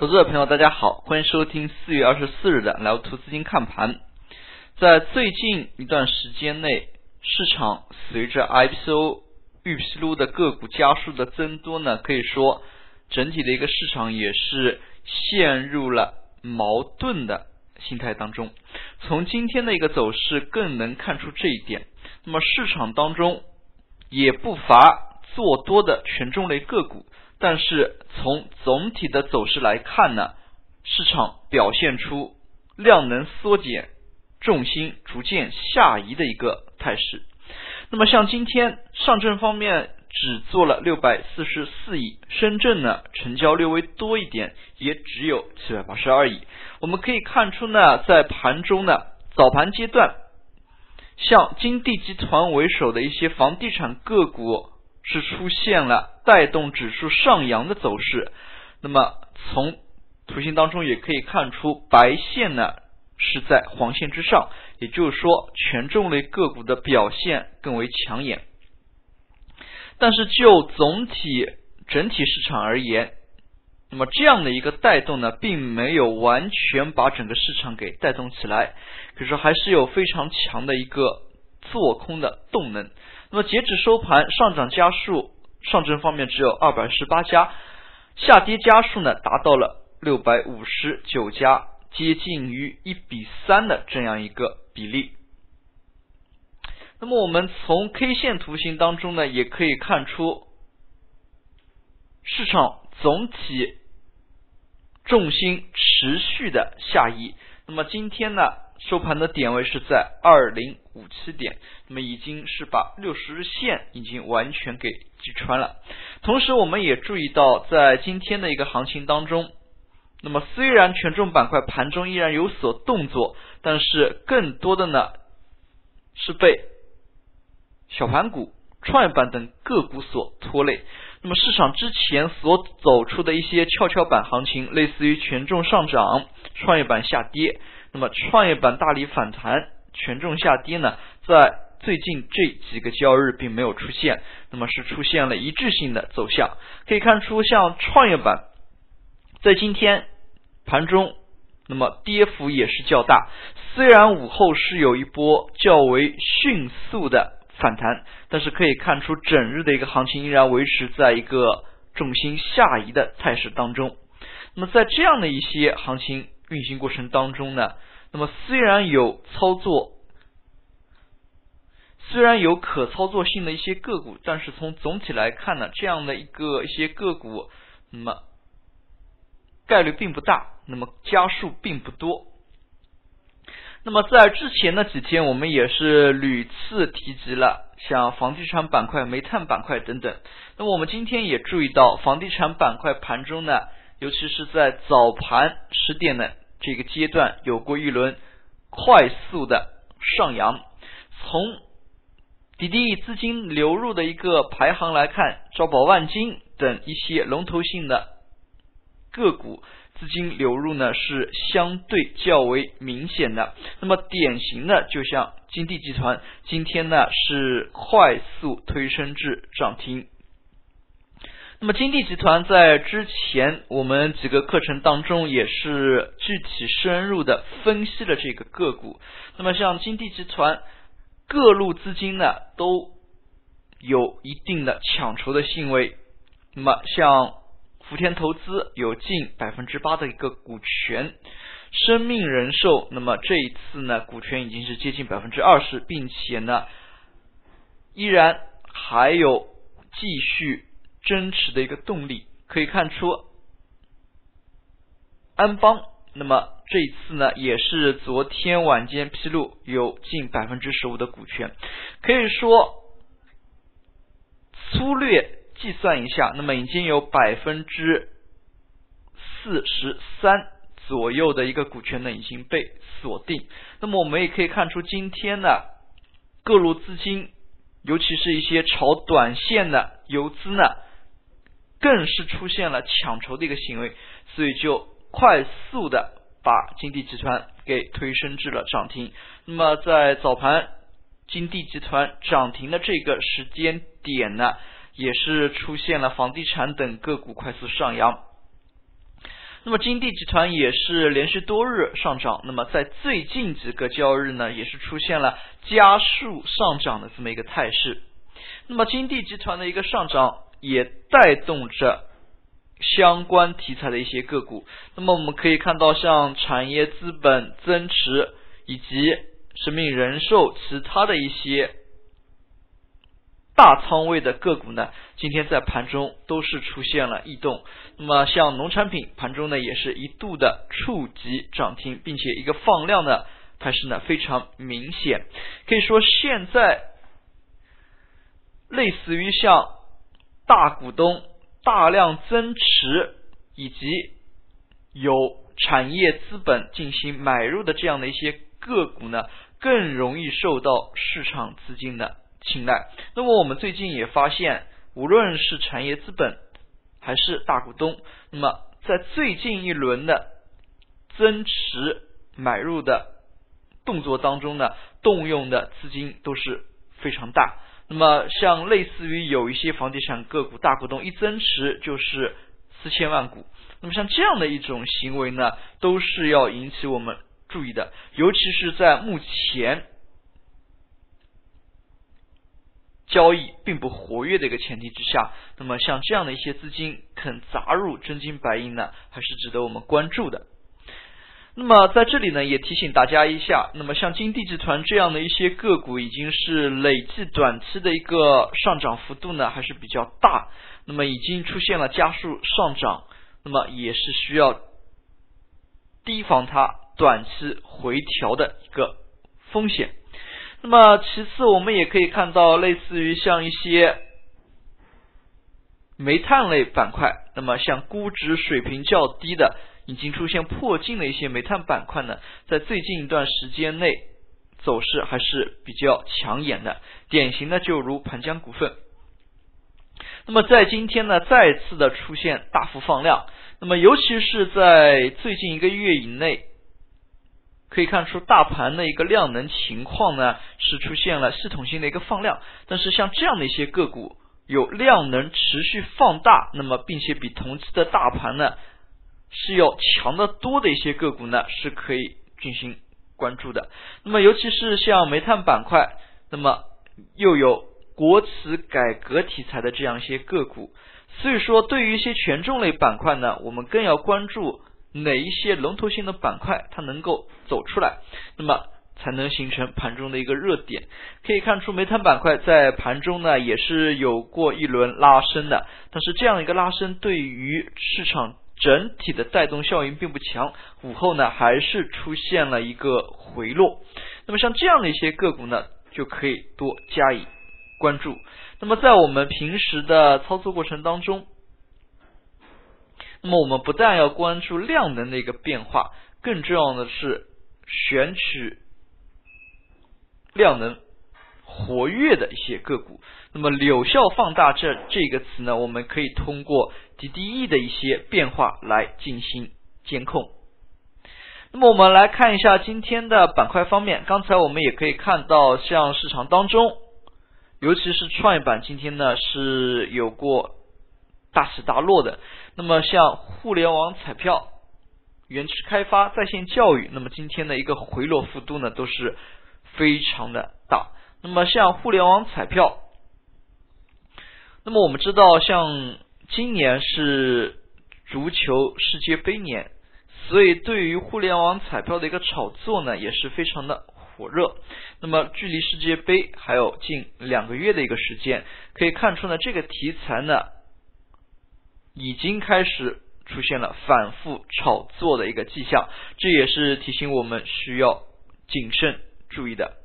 投资者朋友，大家好，欢迎收听四月二十四日的聊图资金看盘。在最近一段时间内，市场随着 IPO 预披露的个股加速的增多呢，可以说整体的一个市场也是陷入了矛盾的心态当中。从今天的一个走势更能看出这一点。那么市场当中也不乏做多的权重类个股。但是从总体的走势来看呢，市场表现出量能缩减、重心逐渐下移的一个态势。那么像今天上证方面只做了六百四十四亿，深圳呢成交略微多一点，也只有七百八十二亿。我们可以看出呢，在盘中呢早盘阶段，像金地集团为首的一些房地产个股。是出现了带动指数上扬的走势，那么从图形当中也可以看出，白线呢是在黄线之上，也就是说权重类个股的表现更为抢眼。但是就总体整体市场而言，那么这样的一个带动呢，并没有完全把整个市场给带动起来，可是还是有非常强的一个做空的动能。那么截止收盘，上涨家数上证方面只有二百十八家，下跌家数呢达到了六百五十九家，接近于一比三的这样一个比例。那么我们从 K 线图形当中呢，也可以看出市场总体重心持续的下移。那么今天呢？收盘的点位是在二零五七点，那么已经是把六十日线已经完全给击穿了。同时，我们也注意到，在今天的一个行情当中，那么虽然权重板块盘中依然有所动作，但是更多的呢是被小盘股、创业板等个股所拖累。那么市场之前所走出的一些跷跷板行情，类似于权重上涨、创业板下跌。那么创业板大力反弹，权重下跌呢，在最近这几个交易日并没有出现，那么是出现了一致性的走向。可以看出，像创业板在今天盘中，那么跌幅也是较大。虽然午后是有一波较为迅速的反弹，但是可以看出整日的一个行情依然维持在一个重心下移的态势当中。那么在这样的一些行情。运行过程当中呢，那么虽然有操作，虽然有可操作性的一些个股，但是从总体来看呢，这样的一个一些个股，那么概率并不大，那么家数并不多。那么在之前的几天，我们也是屡次提及了像房地产板块、煤炭板块等等。那么我们今天也注意到，房地产板块盘中呢，尤其是在早盘十点呢。这个阶段有过一轮快速的上扬，从滴滴资金流入的一个排行来看，招宝万金等一些龙头性的个股资金流入呢是相对较为明显的。那么典型的就像金地集团，今天呢是快速推升至涨停。那么金地集团在之前我们几个课程当中也是具体深入的分析了这个个股。那么像金地集团各路资金呢都有一定的抢筹的行为。那么像福田投资有近百分之八的一个股权，生命人寿那么这一次呢股权已经是接近百分之二十，并且呢依然还有继续。增持的一个动力可以看出，安邦那么这一次呢也是昨天晚间披露有近百分之十五的股权，可以说粗略计算一下，那么已经有百分之四十三左右的一个股权呢已经被锁定。那么我们也可以看出，今天呢各路资金，尤其是一些炒短线的游资呢。更是出现了抢筹的一个行为，所以就快速的把金地集团给推升至了涨停。那么在早盘金地集团涨停的这个时间点呢，也是出现了房地产等个股快速上扬。那么金地集团也是连续多日上涨，那么在最近几个交易日呢，也是出现了加速上涨的这么一个态势。那么金地集团的一个上涨，也带动着相关题材的一些个股。那么我们可以看到，像产业资本、增持以及生命人寿其他的一些。大仓位的个股呢，今天在盘中都是出现了异动。那么像农产品盘中呢，也是一度的触及涨停，并且一个放量的态势呢非常明显。可以说现在类似于像大股东大量增持以及有产业资本进行买入的这样的一些个股呢，更容易受到市场资金的。青睐。那么我们最近也发现，无论是产业资本还是大股东，那么在最近一轮的增持买入的动作当中呢，动用的资金都是非常大。那么像类似于有一些房地产个股，大股东一增持就是四千万股。那么像这样的一种行为呢，都是要引起我们注意的，尤其是在目前。交易并不活跃的一个前提之下，那么像这样的一些资金肯砸入真金白银呢，还是值得我们关注的。那么在这里呢，也提醒大家一下，那么像金地集团这样的一些个股，已经是累计短期的一个上涨幅度呢，还是比较大，那么已经出现了加速上涨，那么也是需要提防它短期回调的一个风险。那么其次，我们也可以看到，类似于像一些煤炭类板块，那么像估值水平较低的，已经出现破净的一些煤炭板块呢，在最近一段时间内走势还是比较抢眼的。典型的就如盘江股份。那么在今天呢，再次的出现大幅放量，那么尤其是在最近一个月以内。可以看出，大盘的一个量能情况呢，是出现了系统性的一个放量。但是像这样的一些个股，有量能持续放大，那么并且比同期的大盘呢是要强得多的一些个股呢，是可以进行关注的。那么尤其是像煤炭板块，那么又有国企改革题材的这样一些个股，所以说对于一些权重类板块呢，我们更要关注。哪一些龙头性的板块它能够走出来，那么才能形成盘中的一个热点。可以看出，煤炭板块在盘中呢也是有过一轮拉升的，但是这样一个拉升对于市场整体的带动效应并不强。午后呢还是出现了一个回落。那么像这样的一些个股呢，就可以多加以关注。那么在我们平时的操作过程当中。那么我们不但要关注量能的一个变化，更重要的是选取量能活跃的一些个股。那么有效放大这这个词呢，我们可以通过 DDE 的一些变化来进行监控。那么我们来看一下今天的板块方面，刚才我们也可以看到，像市场当中，尤其是创业板，今天呢是有过。大起大落的，那么像互联网彩票、园区开发、在线教育，那么今天的一个回落幅度呢都是非常的。那么像互联网彩票，那么我们知道，像今年是足球世界杯年，所以对于互联网彩票的一个炒作呢也是非常的火热。那么距离世界杯还有近两个月的一个时间，可以看出呢这个题材呢。已经开始出现了反复炒作的一个迹象，这也是提醒我们需要谨慎注意的。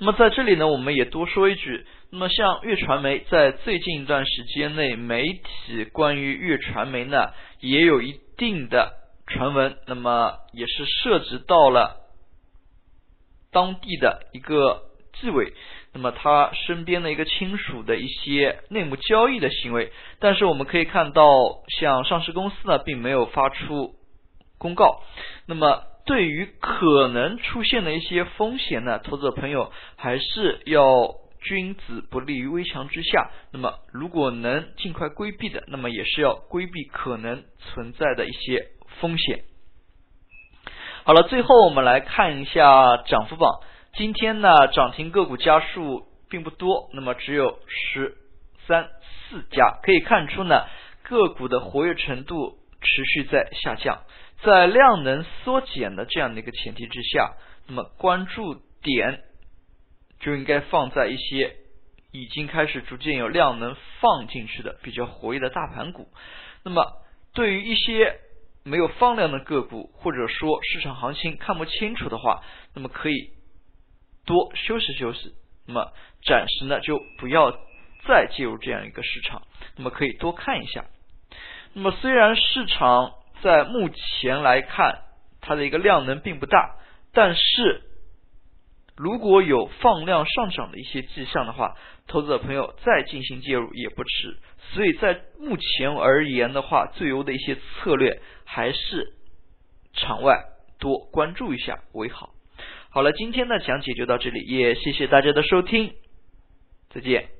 那么在这里呢，我们也多说一句，那么像粤传媒在最近一段时间内，媒体关于粤传媒呢也有一定的传闻，那么也是涉及到了当地的一个纪委。那么他身边的一个亲属的一些内幕交易的行为，但是我们可以看到，像上市公司呢，并没有发出公告。那么对于可能出现的一些风险呢，投资者朋友还是要君子不立于危墙之下。那么，如果能尽快规避的，那么也是要规避可能存在的一些风险。好了，最后我们来看一下涨幅榜。今天呢，涨停个股家数并不多，那么只有十三四家。可以看出呢，个股的活跃程度持续在下降。在量能缩减的这样的一个前提之下，那么关注点就应该放在一些已经开始逐渐有量能放进去的比较活跃的大盘股。那么对于一些没有放量的个股，或者说市场行情看不清楚的话，那么可以多休息休息。那么暂时呢就不要再介入这样一个市场。那么可以多看一下。那么虽然市场。在目前来看，它的一个量能并不大，但是如果有放量上涨的一些迹象的话，投资者朋友再进行介入也不迟。所以在目前而言的话，最优的一些策略还是场外多关注一下为好。好了，今天的讲解就到这里，也谢谢大家的收听，再见。